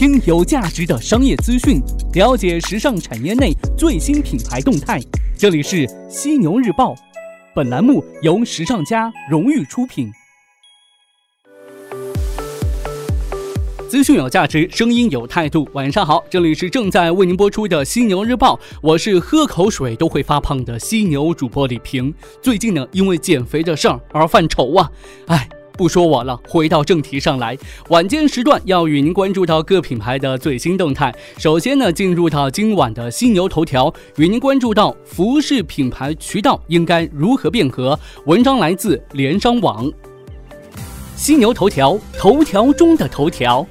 听有价值的商业资讯，了解时尚产业内最新品牌动态。这里是犀牛日报，本栏目由时尚家荣誉出品。资讯有价值，声音有态度。晚上好，这里是正在为您播出的犀牛日报，我是喝口水都会发胖的犀牛主播李平。最近呢，因为减肥的事儿而犯愁啊，哎。不说我了，回到正题上来。晚间时段要与您关注到各品牌的最新动态。首先呢，进入到今晚的犀牛头条，与您关注到服饰品牌渠道应该如何变革。文章来自联商网。犀牛头条，头条中的头条。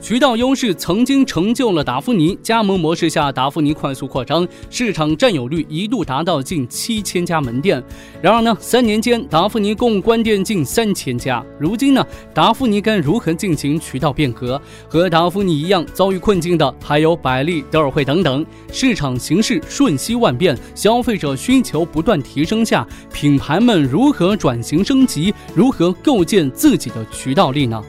渠道优势曾经成就了达芙妮。加盟模式下，达芙妮快速扩张，市场占有率一度达到近七千家门店。然而呢，三年间达芙妮共关店近三千家。如今呢，达芙妮该如何进行渠道变革？和达芙妮一样遭遇困境的还有百丽、德尔惠等等。市场形势瞬息万变，消费者需求不断提升下，品牌们如何转型升级？如何构建自己的渠道力呢？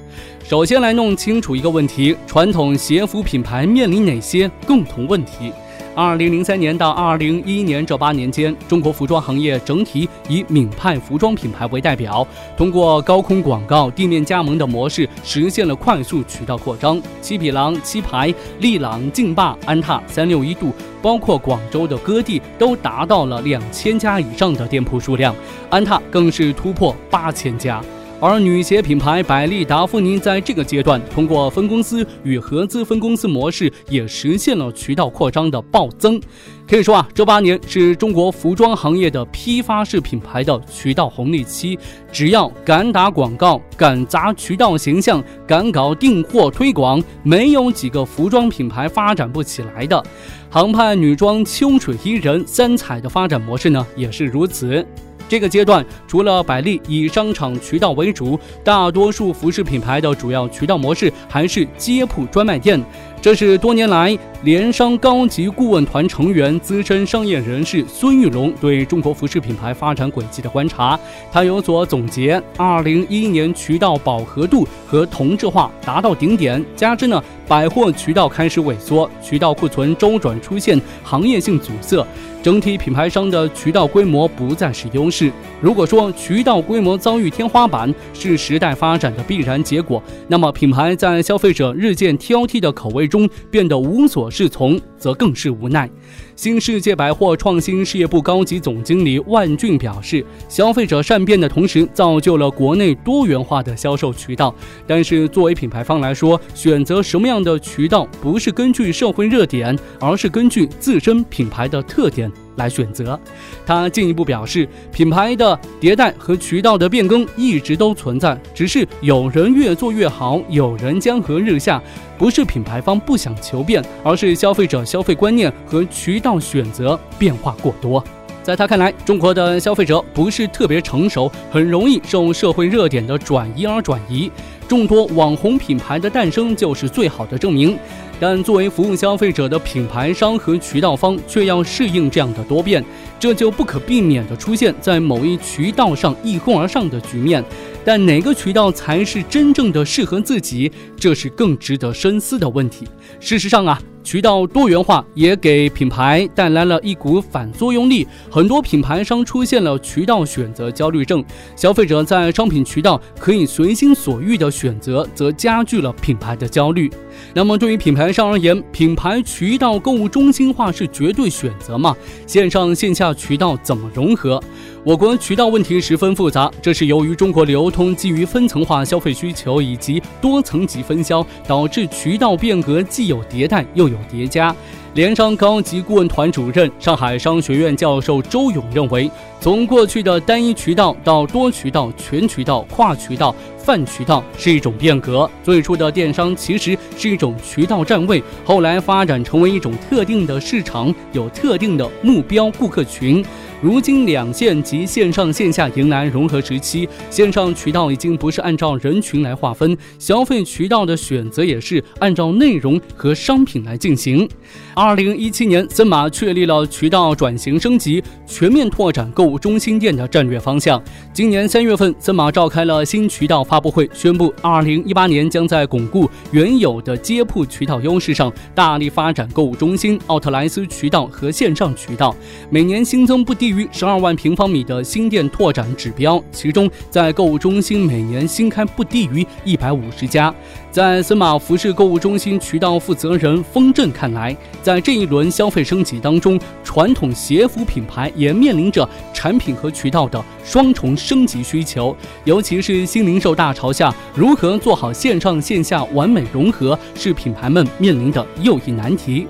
首先来弄清楚一个问题：传统鞋服品牌面临哪些共同问题？二零零三年到二零一一年这八年间，中国服装行业整体以闽派服装品牌为代表，通过高空广告、地面加盟的模式，实现了快速渠道扩张。七匹狼、七牌、利朗、劲霸、安踏、三六一度，包括广州的歌地，都达到了两千家以上的店铺数量，安踏更是突破八千家。而女鞋品牌百丽达芙妮在这个阶段，通过分公司与合资分公司模式，也实现了渠道扩张的暴增。可以说啊，这八年是中国服装行业的批发式品牌的渠道红利期。只要敢打广告、敢砸渠道形象、敢搞订货推广，没有几个服装品牌发展不起来的。航派女装、秋水伊人、三彩的发展模式呢，也是如此。这个阶段，除了百丽以商场渠道为主，大多数服饰品牌的主要渠道模式还是街铺专卖店。这是多年来联商高级顾问团成员、资深商业人士孙玉龙对中国服饰品牌发展轨迹的观察。他有所总结：二零一一年渠道饱和度和同质化达到顶点，加之呢百货渠道开始萎缩，渠道库存周转出现行业性阻塞，整体品牌商的渠道规模不再是优势。如果说渠道规模遭遇天花板是时代发展的必然结果，那么品牌在消费者日渐挑剔的口味。中变得无所适从，则更是无奈。新世界百货创新事业部高级总经理万俊表示，消费者善变的同时，造就了国内多元化的销售渠道。但是，作为品牌方来说，选择什么样的渠道，不是根据社会热点，而是根据自身品牌的特点。来选择，他进一步表示，品牌的迭代和渠道的变更一直都存在，只是有人越做越好，有人江河日下，不是品牌方不想求变，而是消费者消费观念和渠道选择变化过多。在他看来，中国的消费者不是特别成熟，很容易受社会热点的转移而转移。众多网红品牌的诞生就是最好的证明，但作为服务消费者的品牌商和渠道方却要适应这样的多变，这就不可避免地出现在某一渠道上一哄而上的局面。但哪个渠道才是真正的适合自己，这是更值得深思的问题。事实上啊。渠道多元化也给品牌带来了一股反作用力，很多品牌商出现了渠道选择焦虑症。消费者在商品渠道可以随心所欲的选择，则加剧了品牌的焦虑。那么对于品牌商而言，品牌渠道购物中心化是绝对选择吗？线上线下渠道怎么融合？我国渠道问题十分复杂，这是由于中国流通基于分层化消费需求以及多层级分销，导致渠道变革既有迭代又有叠加。联商高级顾问团主任、上海商学院教授周勇认为，从过去的单一渠道到多渠道、全渠道、跨渠道、泛渠道是一种变革。最初的电商其实是一种渠道站位，后来发展成为一种特定的市场，有特定的目标顾客群。如今两线及线上线下迎来融合时期，线上渠道已经不是按照人群来划分，消费渠道的选择也是按照内容和商品来进行。二零一七年，森马确立了渠道转型升级、全面拓展购物中心店的战略方向。今年三月份，森马召开了新渠道发布会，宣布二零一八年将在巩固原有的街铺渠道优势上，大力发展购物中心、奥特莱斯渠道和线上渠道，每年新增不低于十二万平方米的新店拓展指标，其中在购物中心每年新开不低于一百五十家。在森马服饰购物中心渠道负责人封振看来，在这一轮消费升级当中，传统鞋服品牌也面临着产品和渠道的双重升级需求，尤其是新零售大潮下，如何做好线上线下完美融合，是品牌们面临的又一难题。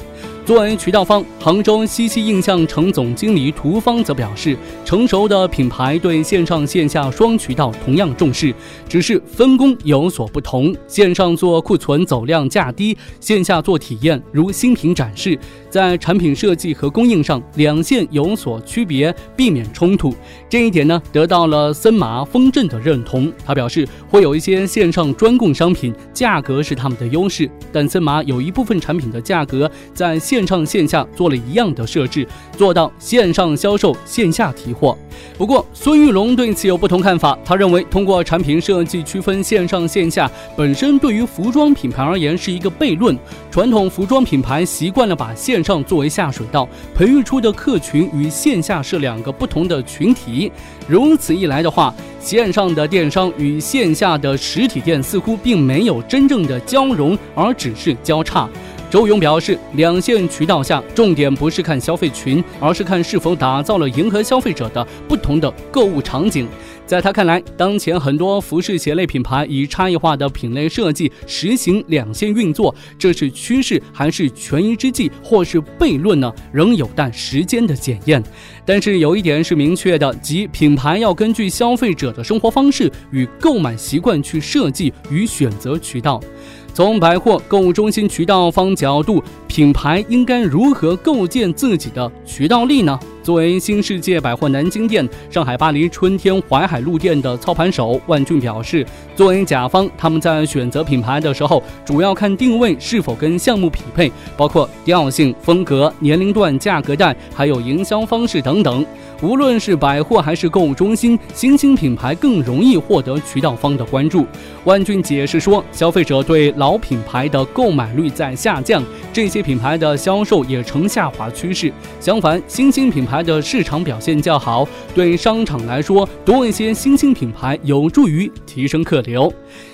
作为渠道方，杭州西溪印象城总经理涂芳则表示，成熟的品牌对线上线下双渠道同样重视，只是分工有所不同。线上做库存走量价低，线下做体验，如新品展示，在产品设计和供应上两线有所区别，避免冲突。这一点呢，得到了森马丰镇的认同。他表示，会有一些线上专供商品，价格是他们的优势，但森马有一部分产品的价格在线。线上线下做了一样的设置，做到线上销售、线下提货。不过，孙玉龙对此有不同看法。他认为，通过产品设计区分线上线下，本身对于服装品牌而言是一个悖论。传统服装品牌习惯了把线上作为下水道，培育出的客群与线下是两个不同的群体。如此一来的话，线上的电商与线下的实体店似乎并没有真正的交融，而只是交叉。周勇表示，两线渠道下，重点不是看消费群，而是看是否打造了迎合消费者的不同的购物场景。在他看来，当前很多服饰鞋类品牌以差异化的品类设计实行两线运作，这是趋势还是权宜之计，或是悖论呢？仍有待时间的检验。但是有一点是明确的，即品牌要根据消费者的生活方式与购买习惯去设计与选择渠道。从百货购物中心渠道方角度，品牌应该如何构建自己的渠道力呢？作为新世界百货南京店、上海巴黎春天淮海路店的操盘手万俊表示，作为甲方，他们在选择品牌的时候，主要看定位是否跟项目匹配，包括调性、风格、年龄段、价格带，还有营销方式等等。无论是百货还是购物中心，新兴品牌更容易获得渠道方的关注。万俊解释说，消费者对老品牌的购买率在下降，这些品牌的销售也呈下滑趋势。相反，新兴品牌的市场表现较好，对商场来说，多一些新兴品牌有助于提升客流。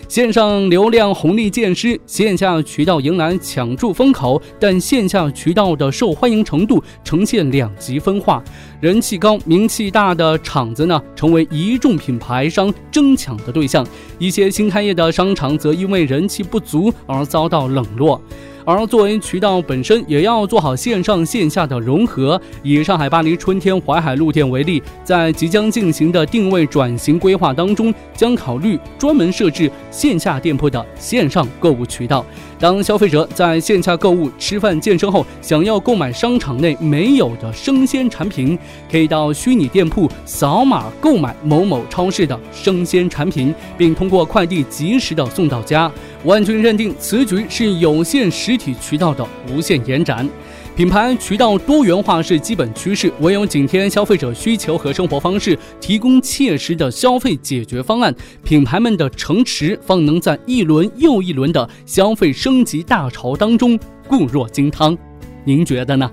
线上流量红利渐失，线下渠道迎来抢注风口，但线下渠道的受欢迎程度呈现两极分化。人气高、名气大的厂子呢，成为一众品牌商争抢的对象；一些新开业的商场则因为人气不足而遭到冷落。而作为渠道本身，也要做好线上线下的融合。以上海巴黎春天淮海路店为例，在即将进行的定位转型规划当中，将考虑专门设置线下店铺的线上购物渠道。当消费者在线下购物、吃饭、健身后，想要购买商场内没有的生鲜产品，可以到虚拟店铺扫码购买某某超市的生鲜产品，并通过快递及时的送到家。万军认定此举是有限实体渠道的无限延展。品牌渠道多元化是基本趋势，唯有紧贴消费者需求和生活方式，提供切实的消费解决方案，品牌们的城池方能在一轮又一轮的消费升级大潮当中固若金汤。您觉得呢？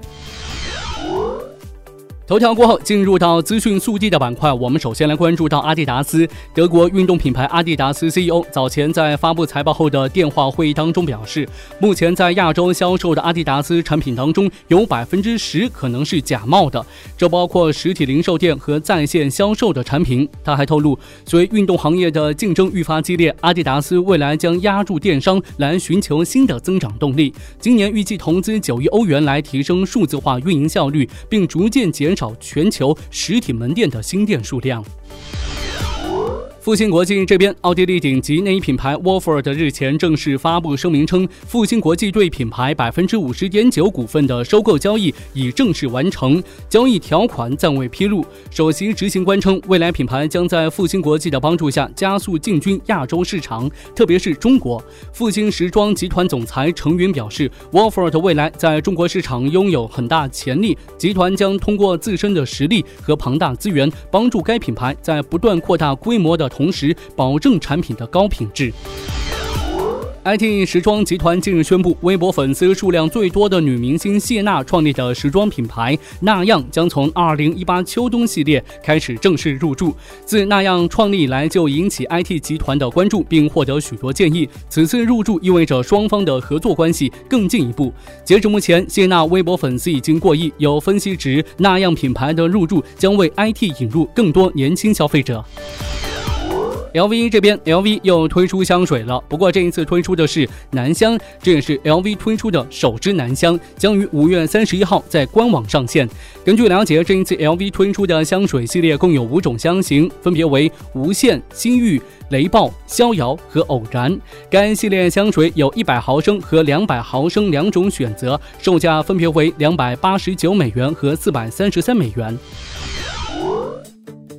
头条过后，进入到资讯速递的板块。我们首先来关注到阿迪达斯。德国运动品牌阿迪达斯 CEO 早前在发布财报后的电话会议当中表示，目前在亚洲销售的阿迪达斯产品当中，有百分之十可能是假冒的，这包括实体零售店和在线销售的产品。他还透露，随运动行业的竞争愈发激烈，阿迪达斯未来将压住电商来寻求新的增长动力。今年预计投资九亿欧元来提升数字化运营效率，并逐渐减少。全球实体门店的新店数量。复兴国际这边，奥地利顶级内衣品牌 Wolford 日前正式发布声明称，复兴国际对品牌百分之五十点九股份的收购交易已正式完成，交易条款暂未披露。首席执行官称，未来品牌将在复兴国际的帮助下加速进军亚洲市场，特别是中国。复兴时装集团总裁程云表示，Wolford 未来在中国市场拥有很大潜力，集团将通过自身的实力和庞大资源，帮助该品牌在不断扩大规模的。同时，保证产品的高品质。IT 时装集团近日宣布，微博粉丝数量最多的女明星谢娜创立的时装品牌那样将从2018秋冬系列开始正式入驻。自那样创立以来，就引起 IT 集团的关注，并获得许多建议。此次入驻意味着双方的合作关系更进一步。截至目前，谢娜微博粉丝已经过亿。有分析指，那样品牌的入驻将为 IT 引入更多年轻消费者。LV 这边，LV 又推出香水了，不过这一次推出的是男香，这也是 LV 推出的首支男香，将于五月三十一号在官网上线。根据了解，这一次 LV 推出的香水系列共有五种香型，分别为无限、心欲、雷暴、逍遥和偶然。该系列香水有一百毫升和两百毫升两种选择，售价分别为两百八十九美元和四百三十三美元。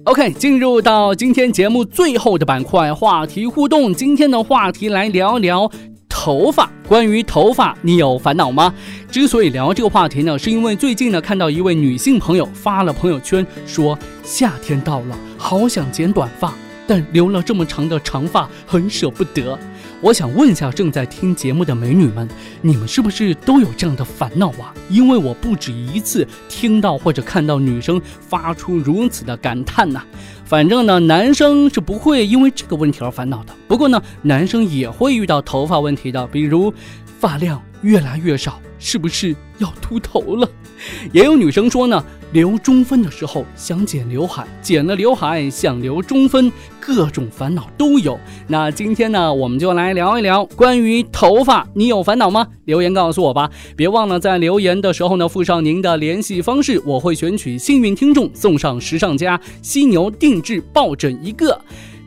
OK，进入到今天节目最后的板块——话题互动。今天的话题来聊聊头发。关于头发，你有烦恼吗？之所以聊这个话题呢，是因为最近呢看到一位女性朋友发了朋友圈，说夏天到了，好想剪短发，但留了这么长的长发，很舍不得。我想问一下正在听节目的美女们，你们是不是都有这样的烦恼啊？因为我不止一次听到或者看到女生发出如此的感叹呐。反正呢，男生是不会因为这个问题而烦恼的。不过呢，男生也会遇到头发问题的，比如发量越来越少，是不是要秃头了？也有女生说呢。留中分的时候想剪刘海，剪了刘海想留中分，各种烦恼都有。那今天呢，我们就来聊一聊关于头发，你有烦恼吗？留言告诉我吧，别忘了在留言的时候呢附上您的联系方式，我会选取幸运听众送上时尚家犀牛定制抱枕一个。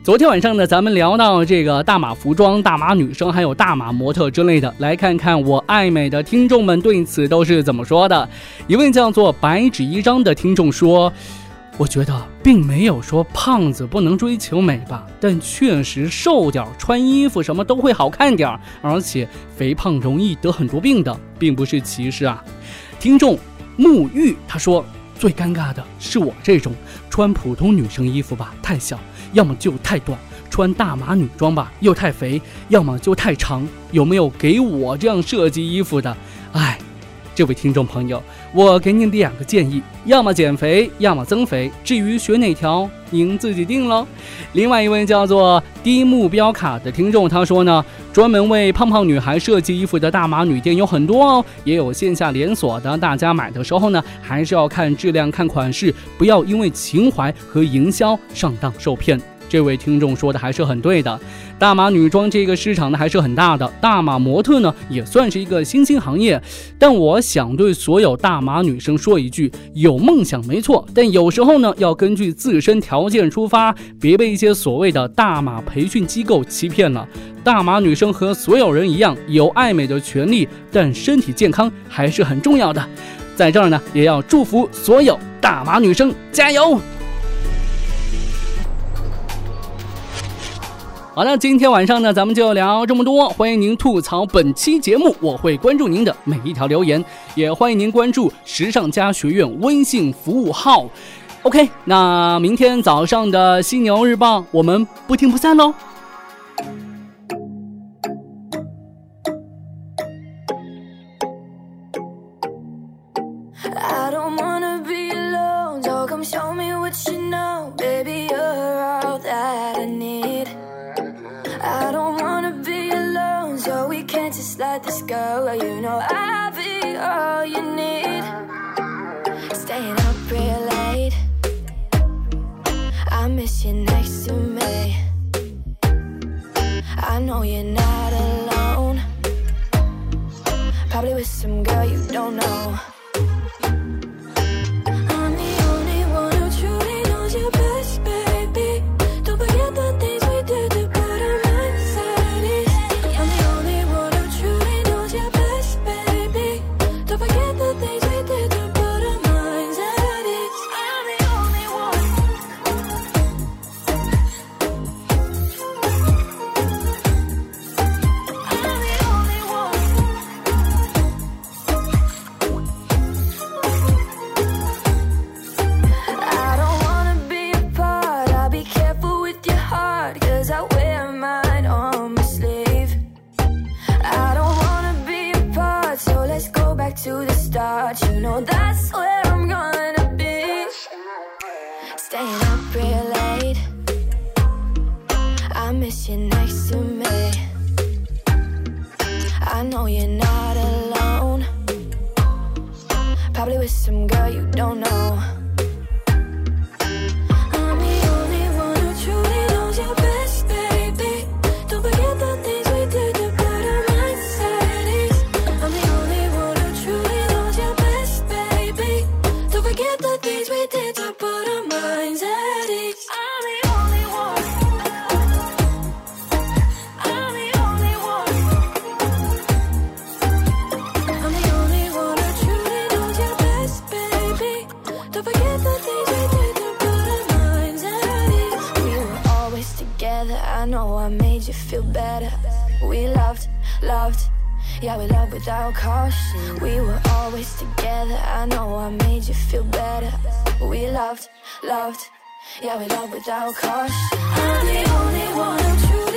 昨天晚上呢，咱们聊到这个大码服装、大码女生，还有大码模特之类的，来看看我爱美的听众们对此都是怎么说的。一位叫做白纸一张的听众说：“我觉得并没有说胖子不能追求美吧，但确实瘦点穿衣服什么都会好看点儿，而且肥胖容易得很多病的，并不是歧视啊。”听众沐浴他说：“最尴尬的是我这种穿普通女生衣服吧，太小。”要么就太短，穿大码女装吧，又太肥；要么就太长。有没有给我这样设计衣服的？哎，这位听众朋友，我给你两个建议：要么减肥，要么增肥。至于选哪条，您自己定喽。另外一位叫做低目标卡的听众，他说呢，专门为胖胖女孩设计衣服的大码女店有很多哦，也有线下连锁的。大家买的时候呢，还是要看质量、看款式，不要因为情怀和营销上当受骗。这位听众说的还是很对的，大码女装这个市场呢还是很大的，大码模特呢也算是一个新兴行业。但我想对所有大码女生说一句：有梦想没错，但有时候呢要根据自身条件出发，别被一些所谓的大码培训机构欺骗了。大码女生和所有人一样有爱美的权利，但身体健康还是很重要的。在这儿呢，也要祝福所有大码女生加油！好了，今天晚上呢，咱们就聊这么多。欢迎您吐槽本期节目，我会关注您的每一条留言，也欢迎您关注时尚家学院微信服务号。OK，那明天早上的犀牛日报，我们不听不散喽。I don't Probably with some girl you don't know. Probably with some girl you don't know. Don't forget the things we did to put our minds at ease. We were always together. I know I made you feel better. We loved, loved. Yeah, we loved without caution. We were always together. I know I made you feel better. We loved, loved. Yeah, we loved without caution. I'm the only one who